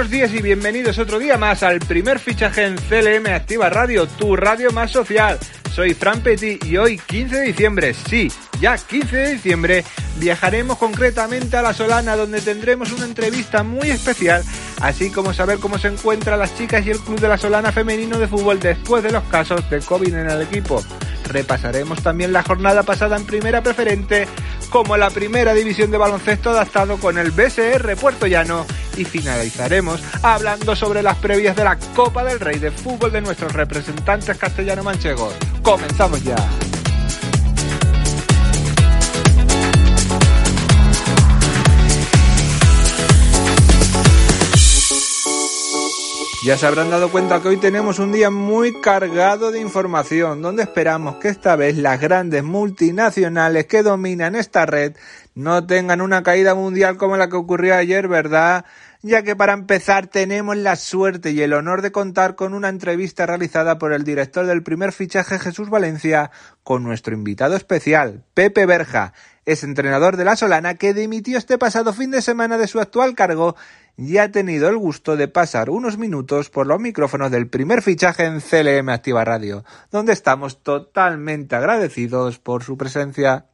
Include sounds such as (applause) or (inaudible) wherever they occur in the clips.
Buenos días y bienvenidos otro día más al primer fichaje en CLM Activa Radio, tu radio más social. Soy Fran Petit y hoy 15 de diciembre, sí, ya 15 de diciembre, viajaremos concretamente a La Solana donde tendremos una entrevista muy especial, así como saber cómo se encuentran las chicas y el club de La Solana femenino de fútbol después de los casos de COVID en el equipo. Repasaremos también la jornada pasada en primera preferente, como la primera división de baloncesto adaptado con el BSR Puerto Llano y finalizaremos hablando sobre las previas de la Copa del Rey de fútbol de nuestros representantes castellano-manchegos. Comenzamos ya. Ya se habrán dado cuenta que hoy tenemos un día muy cargado de información, donde esperamos que esta vez las grandes multinacionales que dominan esta red no tengan una caída mundial como la que ocurrió ayer, ¿verdad? Ya que para empezar tenemos la suerte y el honor de contar con una entrevista realizada por el director del primer fichaje Jesús Valencia con nuestro invitado especial, Pepe Berja, es entrenador de la Solana que dimitió este pasado fin de semana de su actual cargo y ha tenido el gusto de pasar unos minutos por los micrófonos del primer fichaje en CLM Activa Radio, donde estamos totalmente agradecidos por su presencia.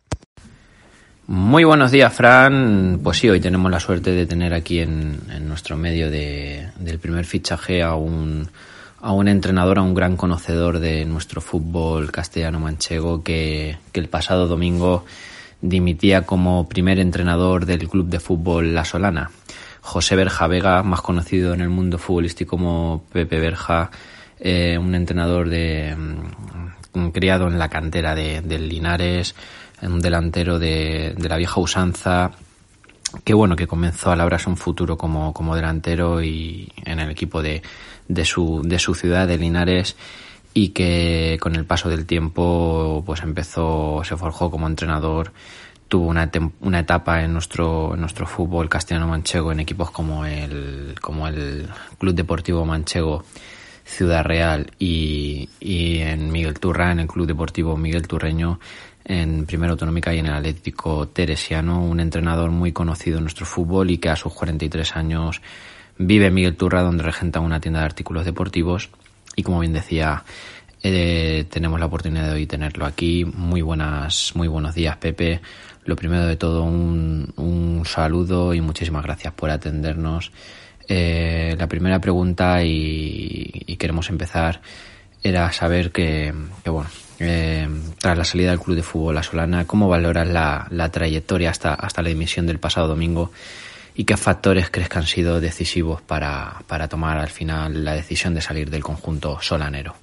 Muy buenos días, Fran. Pues sí, hoy tenemos la suerte de tener aquí en, nuestro medio de, del primer fichaje a un, a un entrenador, a un gran conocedor de nuestro fútbol castellano-manchego que, que el pasado domingo dimitía como primer entrenador del club de fútbol La Solana. José Berja Vega, más conocido en el mundo futbolístico como Pepe Berja, eh, un entrenador de, mm, criado en la cantera de, del Linares, un delantero de, de, la vieja usanza, que bueno, que comenzó a labrarse un futuro como, como delantero y en el equipo de, de, su, de su ciudad, de Linares, y que con el paso del tiempo pues empezó, se forjó como entrenador, tuvo una, una etapa en nuestro, en nuestro fútbol castellano-manchego en equipos como el, como el Club Deportivo Manchego Ciudad Real y, y en Miguel Turra, en el Club Deportivo Miguel Turreño, en Primera Autonómica y en el Atlético Teresiano, un entrenador muy conocido en nuestro fútbol y que a sus 43 años vive en Miguel Turra, donde regenta una tienda de artículos deportivos y como bien decía, eh, tenemos la oportunidad de hoy tenerlo aquí. Muy buenas, muy buenos días, Pepe. Lo primero de todo, un, un saludo y muchísimas gracias por atendernos. Eh, la primera pregunta y, y, queremos empezar era saber que, que bueno, eh, tras la salida del Club de Fútbol La Solana, ¿cómo valoras la, trayectoria hasta, hasta la dimisión del pasado domingo? y qué factores crees que han sido decisivos para, para tomar al final la decisión de salir del conjunto solanero.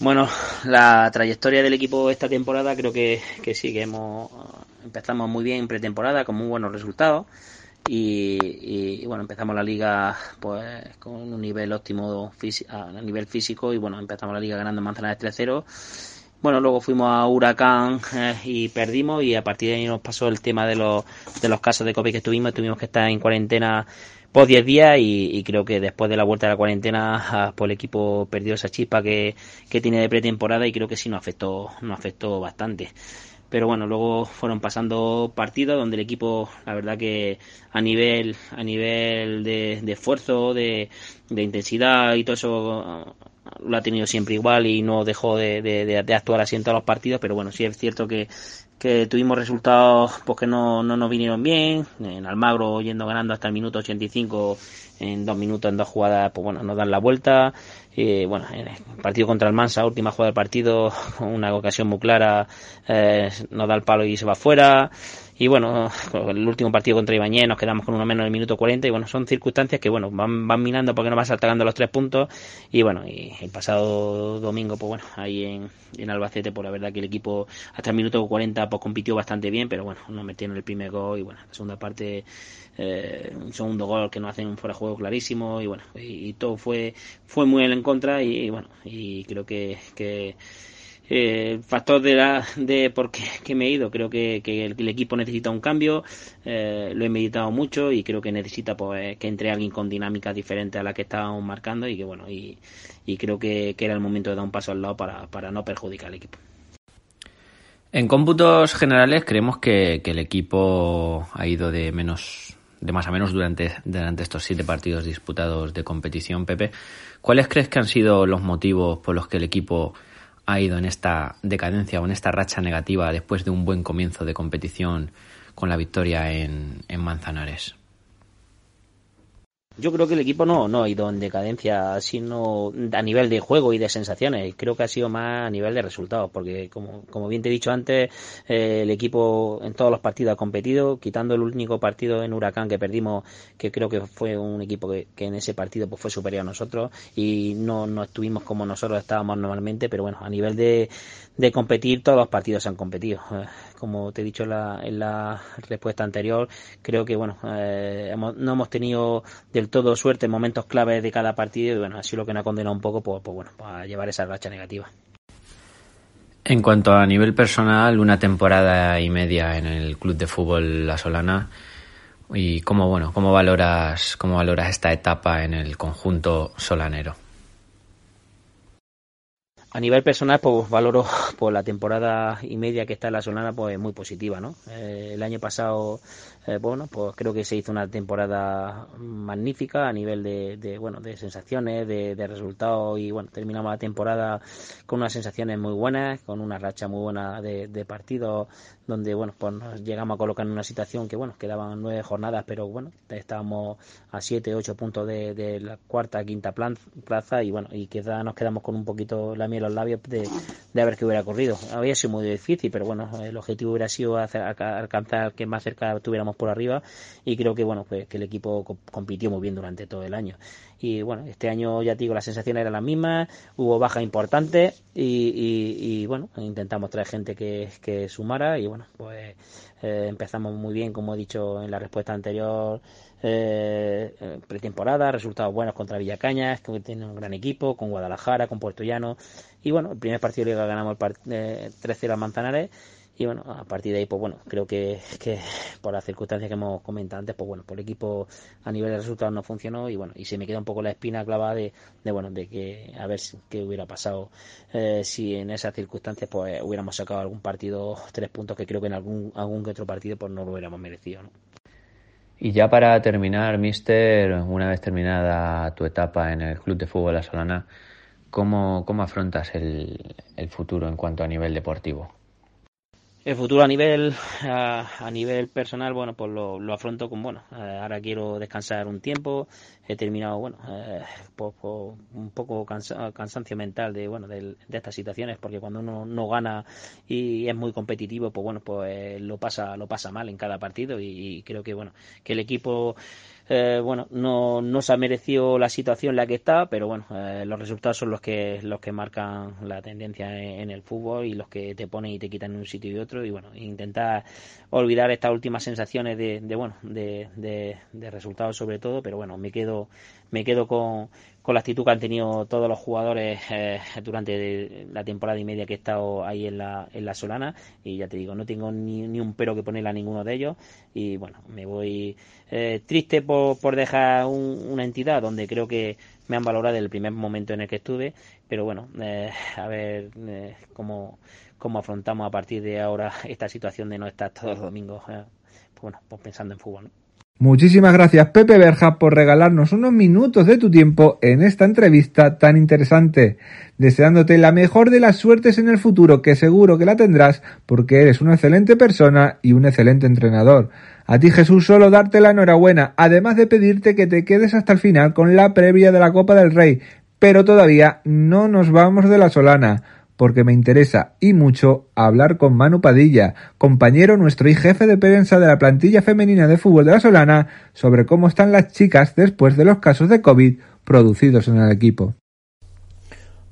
Bueno, la trayectoria del equipo esta temporada creo que, que sí, que hemos empezamos muy bien en pretemporada con muy buenos resultados y, bueno empezamos la liga pues con un nivel óptimo a nivel físico y bueno empezamos la liga ganando Manzanares 3-0 bueno, luego fuimos a Huracán eh, y perdimos y a partir de ahí nos pasó el tema de los, de los casos de COVID que tuvimos. Tuvimos que estar en cuarentena por 10 días y, y, creo que después de la vuelta de la cuarentena ah, pues el equipo perdió esa chispa que, que tiene de pretemporada y creo que sí nos afectó, nos afectó bastante pero bueno luego fueron pasando partidos donde el equipo la verdad que a nivel a nivel de, de esfuerzo de, de, intensidad y todo eso lo ha tenido siempre igual y no dejó de, de, actuar así en todos los partidos, pero bueno, sí es cierto que, que tuvimos resultados pues que no, no nos vinieron bien, en Almagro yendo ganando hasta el minuto 85 en dos minutos en dos jugadas, pues bueno, nos dan la vuelta, y bueno, en el partido contra el Mansa, última jugada del partido, (laughs) una ocasión muy clara, eh, nos da el palo y se va fuera, y bueno, el último partido contra Ibañez nos quedamos con uno menos en el minuto 40 y bueno, son circunstancias que bueno, van, van minando porque no vas saltando los tres puntos. Y bueno, y el pasado domingo pues bueno, ahí en, en Albacete pues la verdad que el equipo hasta el minuto 40 pues compitió bastante bien, pero bueno, no metieron el primer gol y bueno, la segunda parte eh, un segundo gol que no hacen un fuera de clarísimo y bueno, y, todo fue fue muy en contra y, bueno, y creo que, que eh, factor de la de por qué que me he ido. Creo que, que el, equipo necesita un cambio eh, lo he meditado mucho y creo que necesita pues que entre alguien con dinámica diferente a la que estábamos marcando y que bueno y, y creo que, que, era el momento de dar un paso al lado para, para no perjudicar al equipo. En cómputos generales creemos que el equipo ha ido de menos de más a menos durante, durante estos siete partidos disputados de competición, Pepe. ¿Cuáles crees que han sido los motivos por los que el equipo ha ido en esta decadencia o en esta racha negativa después de un buen comienzo de competición con la victoria en, en Manzanares? Yo creo que el equipo no, no ha ido en decadencia, sino a nivel de juego y de sensaciones. Creo que ha sido más a nivel de resultados, porque como, como bien te he dicho antes, eh, el equipo en todos los partidos ha competido, quitando el único partido en Huracán que perdimos, que creo que fue un equipo que, en ese partido pues fue superior a nosotros y no, no estuvimos como nosotros estábamos normalmente, pero bueno, a nivel de, de competir, todos los partidos se han competido. Eh, como te he dicho en la, en la respuesta anterior, creo que bueno, eh, no hemos tenido del todo suerte en momentos claves de cada partido y bueno, así lo que nos ha condenado un poco pues, pues bueno, a llevar esa racha negativa. En cuanto a nivel personal, una temporada y media en el club de fútbol La Solana y cómo bueno, cómo valoras cómo valoras esta etapa en el conjunto solanero. A nivel personal, pues valoro (laughs) por la temporada y media que está en la Solana, pues muy positiva, ¿no? Eh, el año pasado eh, bueno, pues creo que se hizo una temporada magnífica a nivel de, bueno, de sensaciones, de, resultados y bueno, terminamos la temporada con unas sensaciones muy buenas, con una racha muy buena de, de partidos donde bueno, pues nos llegamos a colocar en una situación que bueno, quedaban nueve jornadas, pero bueno, estábamos a siete, ocho puntos de, la cuarta, quinta plaza y bueno, y quizá nos quedamos con un poquito la miel en los labios de, de ver qué hubiera ocurrido. Había sido muy difícil, pero bueno, el objetivo hubiera sido alcanzar que más cerca tuviéramos por arriba y creo que bueno pues que el equipo compitió muy bien durante todo el año. Y bueno este año ya digo las sensaciones eran las mismas hubo bajas importantes y, bueno intentamos traer gente que, que sumara y bueno pues eh, empezamos muy bien como he dicho en la respuesta anterior eh, pretemporada resultados buenos contra Villacañas que tiene un gran equipo con Guadalajara con Puerto Llano y bueno el primer partido de liga ganamos el eh, 3-0 a Manzanares y bueno, a partir de ahí, pues bueno, creo que, que por las circunstancias que hemos comentado antes, pues bueno, por el equipo a nivel de resultados no funcionó y bueno, y se me queda un poco la espina clavada de, de bueno, de que a ver qué hubiera pasado eh, si en esas circunstancias pues hubiéramos sacado algún partido, tres puntos que creo que en algún, algún que otro partido pues no lo hubiéramos merecido, ¿no? Y ya para terminar, Mister, una vez terminada tu etapa en el Club de Fútbol La Solana, ¿cómo, cómo afrontas el, el futuro en cuanto a nivel deportivo? El futuro a nivel a, nivel personal, bueno, pues lo, lo afronto con, bueno, eh, ahora quiero descansar un tiempo, he terminado, bueno, eh, un poco cansancio mental de, bueno, de, estas situaciones, porque cuando uno no gana y es muy competitivo, pues bueno, pues lo pasa lo pasa mal en cada partido y creo que, bueno, que el equipo eh, bueno, no, no se ha merecido la situación en la que está, pero bueno, eh, los resultados son los que los que marcan la tendencia en, el fútbol y los que te ponen y te quitan en un sitio y otro. Y bueno, intentar olvidar estas últimas sensaciones de, de bueno, de, de, de resultados sobre todo, pero bueno, me quedo me quedo con, con la actitud que han tenido todos los jugadores eh, durante la temporada y media que he estado ahí en la, en la Solana. Y ya te digo, no tengo ni, ni un pero que ponerle a ninguno de ellos. Y bueno, me voy eh, triste por, por dejar una entidad donde creo que me han valorado el primer momento en el que estuve, pero bueno, eh, a ver cómo, cómo afrontamos a partir de ahora esta situación de no estar todos los domingos, pues bueno, pues pensando en fútbol. Muchísimas gracias Pepe Berja por regalarnos unos minutos de tu tiempo en esta entrevista tan interesante, deseándote la mejor de las suertes en el futuro, que seguro que la tendrás porque eres una excelente persona y un excelente entrenador. A ti Jesús solo darte la enhorabuena, además de pedirte que te quedes hasta el final con la previa de la Copa del Rey, pero todavía no nos vamos de la Solana porque me interesa y mucho hablar con Manu Padilla, compañero nuestro y jefe de prensa de la plantilla femenina de fútbol de la Solana, sobre cómo están las chicas después de los casos de COVID producidos en el equipo.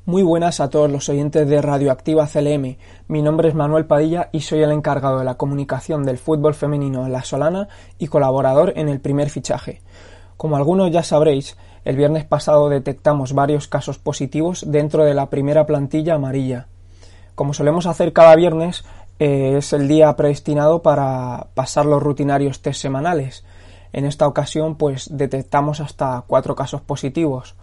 Muy buenas a todos los oyentes de Radioactiva CLM. Mi nombre es Manuel Padilla y soy el encargado de la comunicación del fútbol femenino en La Solana y colaborador en el primer fichaje. Como algunos ya sabréis, el viernes pasado detectamos varios casos positivos dentro de la primera plantilla amarilla. Como solemos hacer cada viernes, eh, es el día predestinado para pasar los rutinarios test semanales. En esta ocasión, pues detectamos hasta cuatro casos positivos.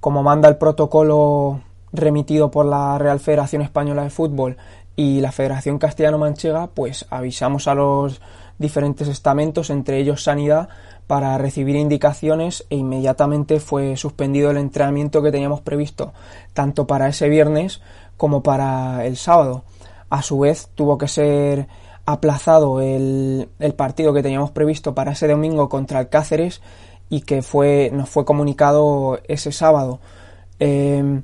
Como manda el protocolo remitido por la Real Federación Española de Fútbol y la Federación Castellano-Manchega pues avisamos a los diferentes estamentos, entre ellos Sanidad, para recibir indicaciones e inmediatamente fue suspendido el entrenamiento que teníamos previsto tanto para ese viernes como para el sábado. A su vez tuvo que ser aplazado el, partido que teníamos previsto para ese domingo contra el Cáceres y que fue, nos fue comunicado ese sábado. Em,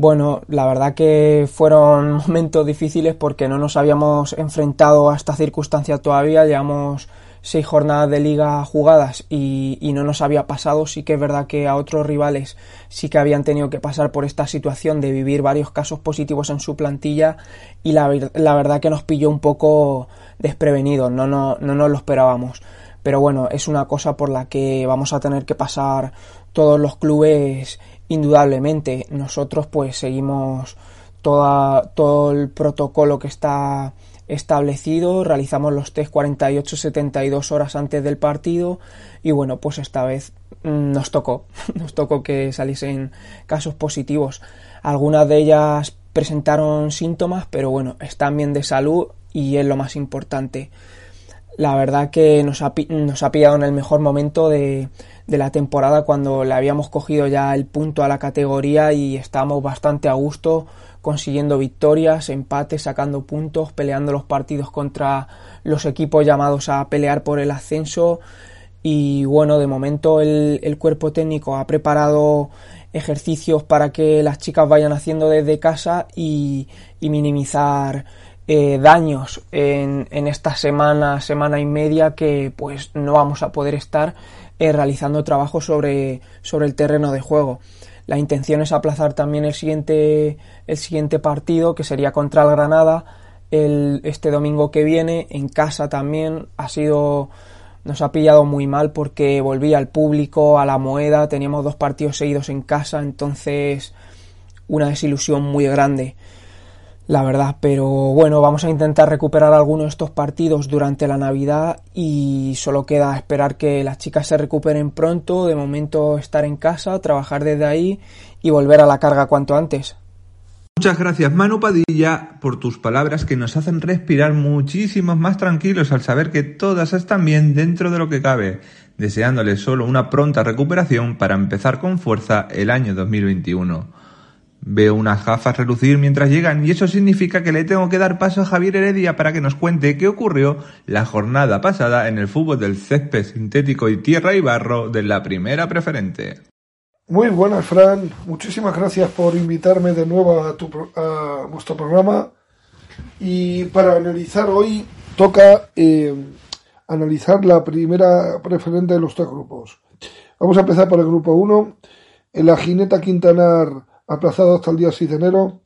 bueno, la verdad que fueron (laughs) momentos difíciles porque no nos habíamos enfrentado a esta circunstancia todavía. Llevamos seis jornadas de liga jugadas y, no nos había pasado. Sí que es verdad que a otros rivales sí que habían tenido que pasar por esta situación de vivir varios casos positivos en su plantilla y la, verdad que nos pilló un poco desprevenidos, no, no, no nos lo esperábamos. Pero bueno, es una cosa por la que vamos a tener que pasar todos los clubes indudablemente. Nosotros pues seguimos toda, todo el protocolo que está establecido, realizamos los test 48-72 horas antes del partido y bueno, pues esta vez mm, nos tocó, (laughs) nos tocó que saliesen casos positivos. Algunas de ellas presentaron síntomas, pero bueno, están bien de salud y es lo más importante. La verdad que nos ha, nos ha pillado en el mejor momento de, de la temporada cuando le habíamos cogido ya el punto a la categoría y estábamos bastante a gusto consiguiendo victorias, empates, sacando puntos, peleando los partidos contra los equipos llamados a pelear por el ascenso. Y bueno, de momento el, cuerpo técnico ha preparado ejercicios para que las chicas vayan haciendo desde casa y, minimizar eh, daños en, en, esta semana, semana y media que pues no vamos a poder estar eh, realizando trabajo sobre, sobre el terreno de juego. La intención es aplazar también el siguiente, el siguiente partido, que sería contra el Granada, el, este domingo que viene, en casa también. Ha sido. Nos ha pillado muy mal porque volvía al público, a la moneda, teníamos dos partidos seguidos en casa, entonces una desilusión muy grande la verdad. Pero bueno, vamos a intentar recuperar algunos de estos partidos durante la Navidad y solo queda esperar que las chicas se recuperen pronto. De momento estar en casa, trabajar desde ahí y volver a la carga cuanto antes. Muchas gracias Manu Padilla por tus palabras que nos hacen respirar muchísimos más tranquilos al saber que todas están bien dentro de lo que cabe, deseándoles solo una pronta recuperación para empezar con fuerza el año 2021. Veo unas gafas relucir mientras llegan y eso significa que le tengo que dar paso a Javier Heredia para que nos cuente qué ocurrió la jornada pasada en el fútbol del césped sintético y tierra y barro de la primera preferente. Muy buenas, Fran. Muchísimas gracias por invitarme de nuevo a, tu, a vuestro programa. Y para analizar hoy toca eh, analizar la primera preferente de los tres grupos. Vamos a empezar por el grupo 1. En la Jineta Quintanar aplazado hasta el día 6 de enero.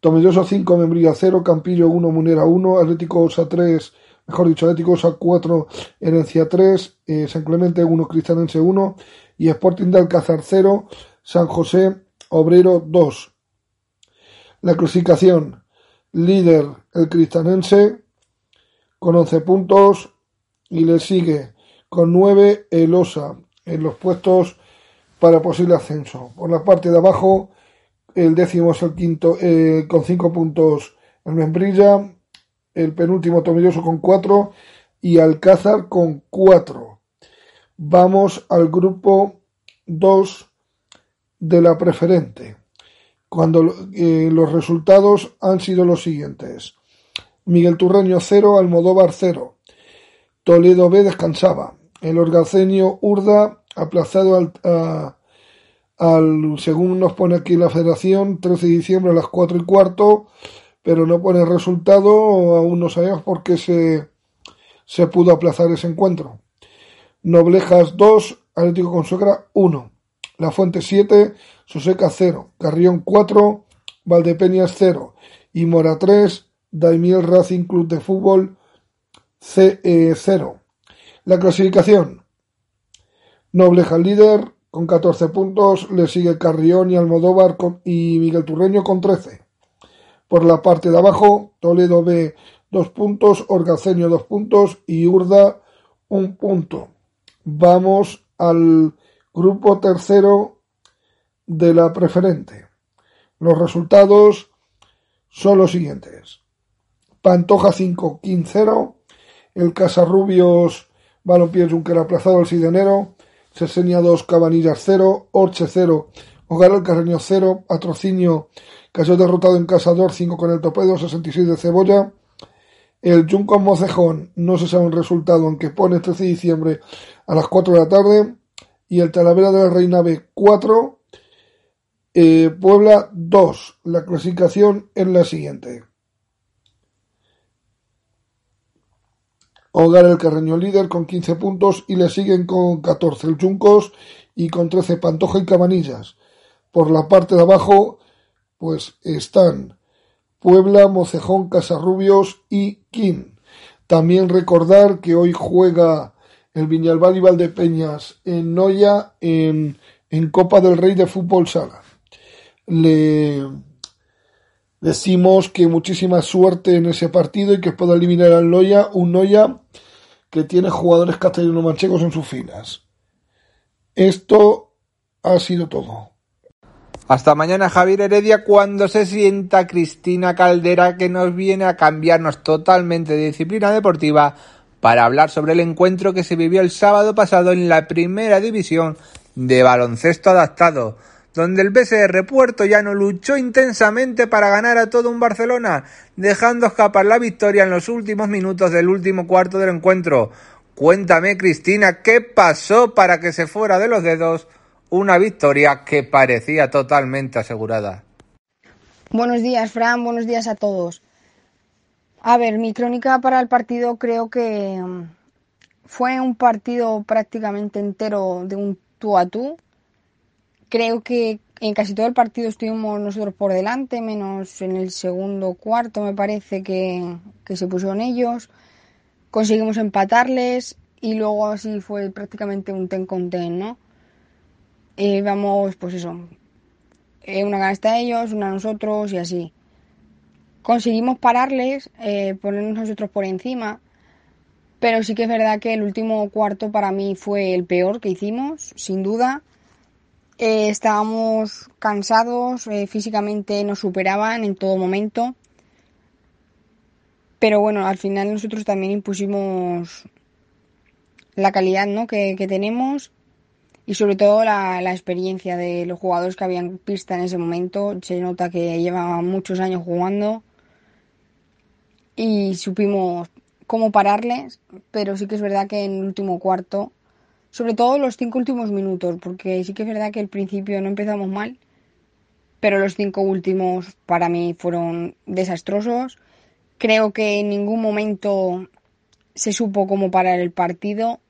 Tomelloso 5, Membrilla 0, Campillo 1, Munera 1, Atlético Osa 3, mejor dicho, Atlético Osa 4, Herencia 3, eh, San Clemente 1, Cristianense 1 y Sporting de Alcázar 0, San José Obrero 2. La clasificación, líder el Cristianense con 11 puntos y le sigue con 9 el Osa en los puestos para posible ascenso. Por la parte de abajo, el décimo es el quinto eh, con cinco puntos el Membrilla, el penúltimo Tomilloso con cuatro y Alcázar con cuatro. Vamos al grupo 2 de la preferente, cuando eh, los resultados han sido los siguientes. Miguel Turreño 0, Almodóvar 0. Toledo B descansaba. El Orgaceño Urda aplazado al, a, al, según nos pone aquí la federación, 13 de diciembre a las 4 y cuarto, pero no pone resultado, aún no sabemos por qué se, se pudo aplazar ese encuentro. Noblejas 2, Atlético Consuegra 1, La Fuente 7, Soseca 0, Carrión 4, Valdepeñas 0 y Mora 3, Daimiel Racing Club de Fútbol C 0. La clasificación. Noblejas líder, con 14 puntos, le sigue Carrión y Almodóvar y Miguel Turreño con 13. Por la parte de abajo, Toledo B 2 puntos, Orgaceño 2 puntos y Urda 1 punto. Vamos al grupo tercero de la preferente. Los resultados son los siguientes. Pantoja 5, 0. El Casarrubios Balompié Junquera aplazado el 6 de enero. Sesenia 2, Cabanillas 0. Orche 0. Hogar el Carreño 0. Atrocinio cayó derrotado en Casador 5 con el Topedo 66 de Cebolla. El Junco Mocejón no se sabe el resultado, aunque pone 13 de diciembre a las 4 de la tarde. Y el Talavera de la Reina B 4. Eh, Puebla 2. La clasificación es la siguiente. Hogar el Carreño líder con 15 puntos y le siguen con 14 el Chuncos y con 13 Pantoja y Cabanillas. Por la parte de abajo, pues están Puebla, Mocejón, Casarrubios y Quín. También recordar que hoy juega el Viñalbal y Valdepeñas en Noya en, en Copa del Rey de Fútbol Sala. Le decimos que muchísima suerte en ese partido y que pueda eliminar al Noya, un Noya que tiene jugadores castellano-manchegos en sus filas. Esto ha sido todo. Hasta mañana Javier Heredia cuando se sienta Cristina Caldera que nos viene a cambiarnos totalmente de disciplina deportiva para hablar sobre el encuentro que se vivió el sábado pasado en la primera división de baloncesto adaptado donde el BSR Puerto Llano luchó intensamente para ganar a todo un Barcelona, dejando escapar la victoria en los últimos minutos del último cuarto del encuentro. Cuéntame, Cristina, ¿qué pasó para que se fuera de los dedos una victoria que parecía totalmente asegurada? Buenos días, Fran, buenos días a todos. A ver, mi crónica para el partido creo que mm, fue un partido prácticamente entero de un tú a tú creo que en casi todo el partido estuvimos nosotros por delante, menos en el segundo cuarto me parece que, se pusieron ellos. Conseguimos empatarles y luego así fue prácticamente un ten con ten, ¿no? Eh, vamos, pues eso, eh, una canasta a ellos, una a nosotros y así. Conseguimos pararles, eh, ponernos nosotros por encima, pero sí que es verdad que el último cuarto para mí fue el peor que hicimos, sin duda. Eh, estábamos cansados, eh, físicamente nos superaban en todo momento. Pero bueno, al final nosotros también impusimos la calidad ¿no? que, tenemos y sobre todo la, la, experiencia de los jugadores que habían pista en ese momento. Se nota que llevaban muchos años jugando y supimos cómo pararles, pero sí que es verdad que en el último cuarto sobre todo los cinco últimos minutos, porque sí que es verdad que al principio no empezamos mal, pero los cinco últimos para mí fueron desastrosos. Creo que en ningún momento se supo cómo parar el partido.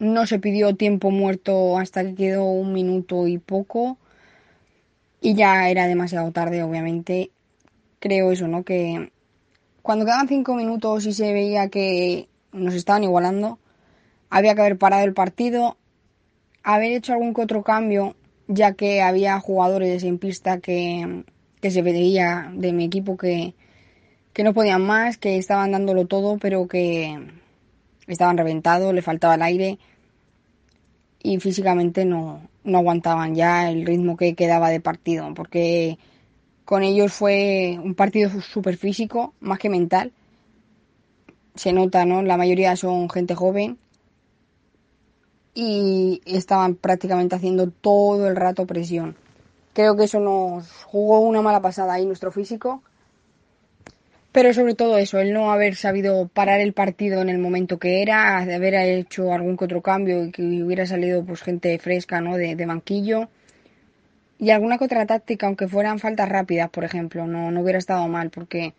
No se pidió tiempo muerto hasta que quedó un minuto y poco. Y ya era demasiado tarde, obviamente. Creo eso, ¿no? Que cuando quedaban cinco minutos y se veía que nos estaban igualando, había que haber parado el partido, haber hecho algún que otro cambio, ya que había jugadores en pista que, se veía de mi equipo que, que no podían más, que estaban dándolo todo, pero que estaban reventados, le faltaba el aire y físicamente no, no aguantaban ya el ritmo que quedaba de partido, porque con ellos fue un partido súper físico, más que mental. Se nota, ¿no? La mayoría son gente joven y estaban prácticamente haciendo todo el rato presión. Creo que eso nos jugó una mala pasada ahí nuestro físico. Pero sobre todo eso, el no haber sabido parar el partido en el momento que era, de haber hecho algún que otro cambio y que hubiera salido pues gente fresca, ¿no? De, banquillo. Y alguna que otra táctica, aunque fueran faltas rápidas, por ejemplo, no, no hubiera estado mal, porque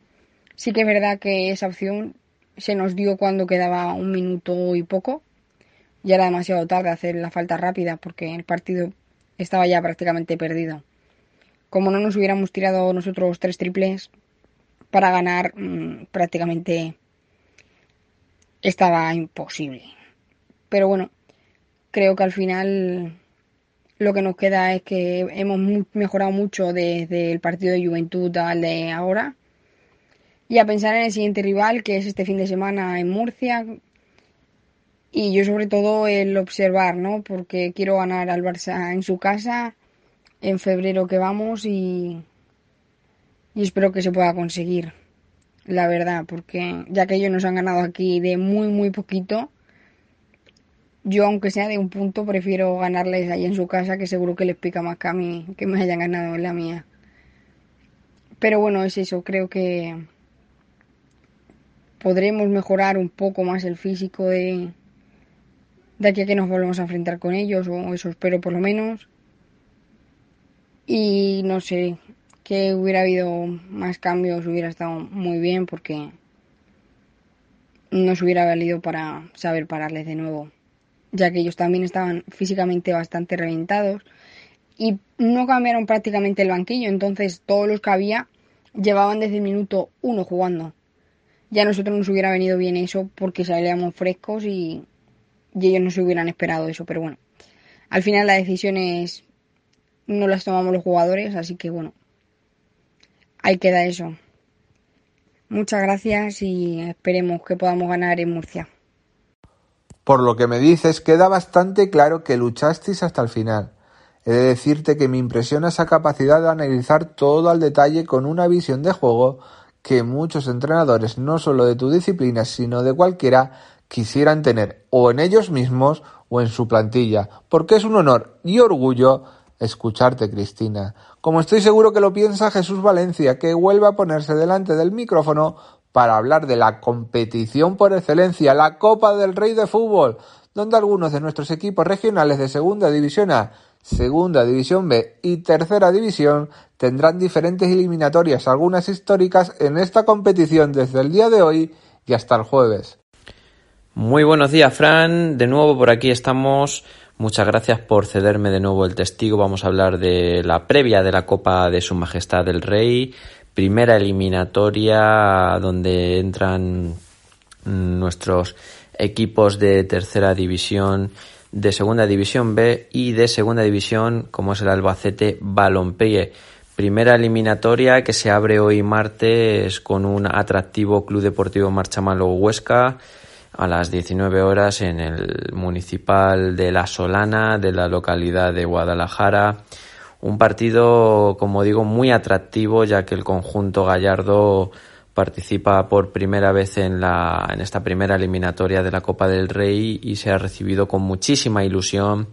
sí que es verdad que esa opción se nos dio cuando quedaba un minuto y poco ya era demasiado tarde hacer la falta rápida porque el partido estaba ya prácticamente perdido. Como no nos hubiéramos tirado nosotros tres triples para ganar, mm, prácticamente estaba imposible. Pero bueno, creo que al final lo que nos queda es que hemos mejorado mucho desde el partido de Juventud al de ahora. Y a pensar en el siguiente rival, que es este fin de semana en Murcia, y yo sobre todo el observar, ¿no? Porque quiero ganar al Barça en su casa en febrero que vamos y, y espero que se pueda conseguir. la verdad, porque ya que ellos nos han ganado aquí de muy, muy poquito, yo aunque sea de un punto, prefiero ganarles ahí en su casa, que seguro que les pica más que a mí, que me hayan ganado en la mía. Pero bueno, es eso, creo que podremos mejorar un poco más el físico de, de aquí a que nos volvamos a enfrentar con ellos, o eso espero por lo menos. Y no sé, que hubiera habido más cambios hubiera estado muy bien porque nos hubiera valido para saber pararles de nuevo, ya que ellos también estaban físicamente bastante reventados y no cambiaron prácticamente el banquillo, entonces todos los que había llevaban desde el minuto uno jugando. Ya a nosotros nos hubiera venido bien eso porque salíamos frescos y, y ellos no se hubieran esperado eso, pero bueno, al final las decisiones no las tomamos los jugadores, así que bueno, ahí queda eso. Muchas gracias y esperemos que podamos ganar en Murcia. Por lo que me dices, queda bastante claro que luchasteis hasta el final. He de decirte que me impresiona esa capacidad de analizar todo al detalle con una visión de juego que muchos entrenadores, no solo de tu disciplina, sino de cualquiera, quisieran tener o en ellos mismos o en su plantilla, porque es un honor y orgullo escucharte, Cristina. Como estoy seguro que lo piensa Jesús Valencia, que vuelve a ponerse delante del micrófono para hablar de la competición por excelencia, la Copa del Rey de Fútbol, donde algunos de nuestros equipos regionales de Segunda División A, Segunda División B y Tercera División tendrán diferentes eliminatorias, algunas históricas, en esta competición desde el día de hoy y hasta el jueves. Muy buenos días, Fran. De nuevo por aquí estamos Muchas gracias por cederme de nuevo el testigo. Vamos a hablar de la previa de la Copa de Su Majestad el Rey, primera eliminatoria donde entran nuestros equipos de tercera división, de segunda división B y de segunda división como es el Albacete Balompié. Primera eliminatoria que se abre hoy martes con un atractivo Club Deportivo Marchamalo Huesca a las 19 horas en el municipal de La Solana de la localidad de Guadalajara. Un partido, como digo, muy atractivo ya que el conjunto gallardo participa por primera vez en, la, en esta primera eliminatoria de la Copa del Rey y se ha recibido con muchísima ilusión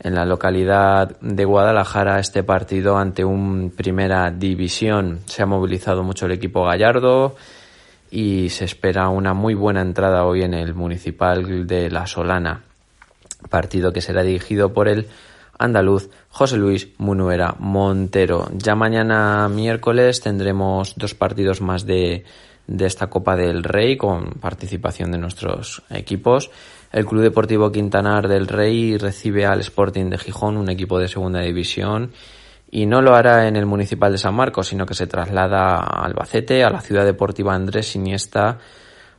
en la localidad de Guadalajara este partido ante un primera división. Se ha movilizado mucho el equipo gallardo y se espera una muy buena entrada hoy en el municipal de La Solana, partido que será dirigido por el andaluz José Luis Munuera Montero. Ya mañana miércoles tendremos dos partidos más de, de esta Copa del Rey con participación de nuestros equipos. El Club Deportivo Quintanar del Rey recibe al Sporting de Gijón, un equipo de segunda división, y no lo hará en el Municipal de San Marcos, sino que se traslada a Albacete, a la Ciudad Deportiva Andrés Iniesta,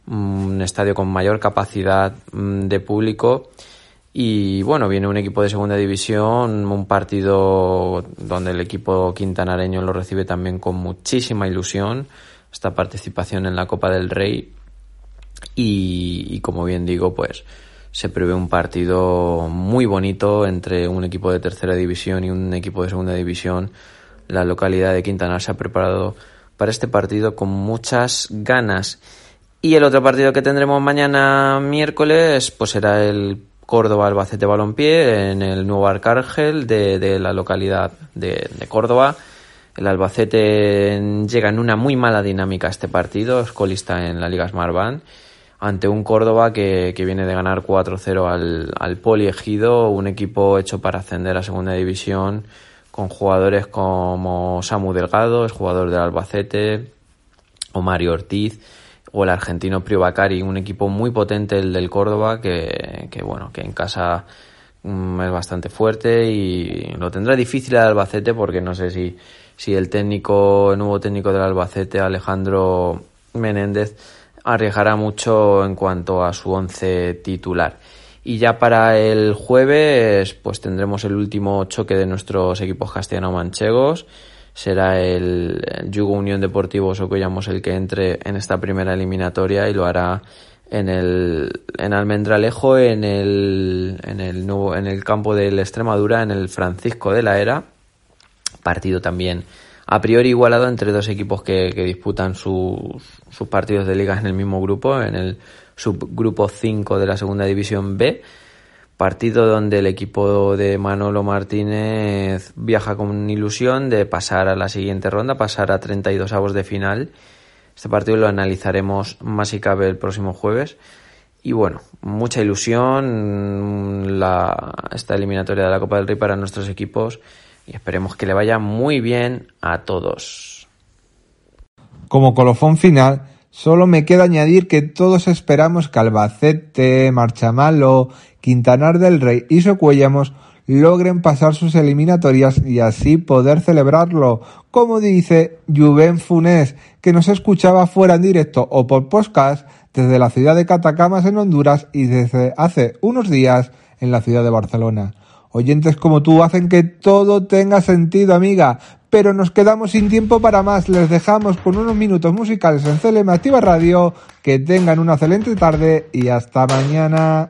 un estadio con mayor capacidad mm, de público. Y bueno, viene un equipo de segunda división, un partido donde el equipo quintanareño lo recibe también con muchísima ilusión, esta participación en la Copa del Rey. Y, y como bien digo, pues se prevé un partido muy bonito entre un equipo de tercera división y un equipo de segunda división. La localidad de Quintanar se ha preparado para este partido con muchas ganas. Y el otro partido que tendremos mañana miércoles, pues será el Córdoba Albacete Balompié en el nuevo Arcángel de, la localidad de, Córdoba. El Albacete llega en una muy mala dinámica a este partido, es colista en la Liga Smart ante un Córdoba que, que viene de ganar 4-0 al, al Poli Ejido, un equipo hecho para ascender a segunda división, con jugadores como Samu Delgado, es jugador del Albacete, o Mario Ortiz, o el argentino Prio Bacari, un equipo muy potente el del Córdoba, que, que bueno, que en casa mm, es bastante fuerte y lo tendrá difícil el Albacete porque no sé si, si el técnico, el nuevo técnico del Albacete, Alejandro Menéndez, arriesgará mucho en cuanto a su once titular. Y ya para el jueves, pues tendremos el último choque de nuestros equipos castellano-manchegos. Será el, Yugo Unión Deportivo Socollamos el que entre en esta primera eliminatoria y lo hará en el en Almendralejo en el en el nuevo en el campo de la Extremadura en el Francisco de la Era partido también a priori igualado entre dos equipos que, disputan sus, sus partidos de ligas en el mismo grupo, en el subgrupo 5 de la segunda división B. Partido donde el equipo de Manolo Martínez viaja con ilusión de pasar a la siguiente ronda, pasar a 32 avos de final. Este partido lo analizaremos más y cabe el próximo jueves. Y bueno, mucha ilusión la, esta eliminatoria de la Copa del Rey para nuestros equipos y esperemos que le vaya muy bien a todos. Como colofón final, solo me queda añadir que todos esperamos que Albacete, Marchamalo, Quintanar del Rey y Socuellamos logren pasar sus eliminatorias y así poder celebrarlo, como dice Juven Funes, que nos escuchaba fuera en directo o por podcast desde la ciudad de Catacamas en Honduras y desde hace unos días en la ciudad de Barcelona. Oyentes como tú hacen que todo tenga sentido, amiga, pero nos quedamos sin tiempo para más. Les dejamos con unos minutos musicales en CLM Activa Radio. Que tengan una excelente tarde y hasta mañana.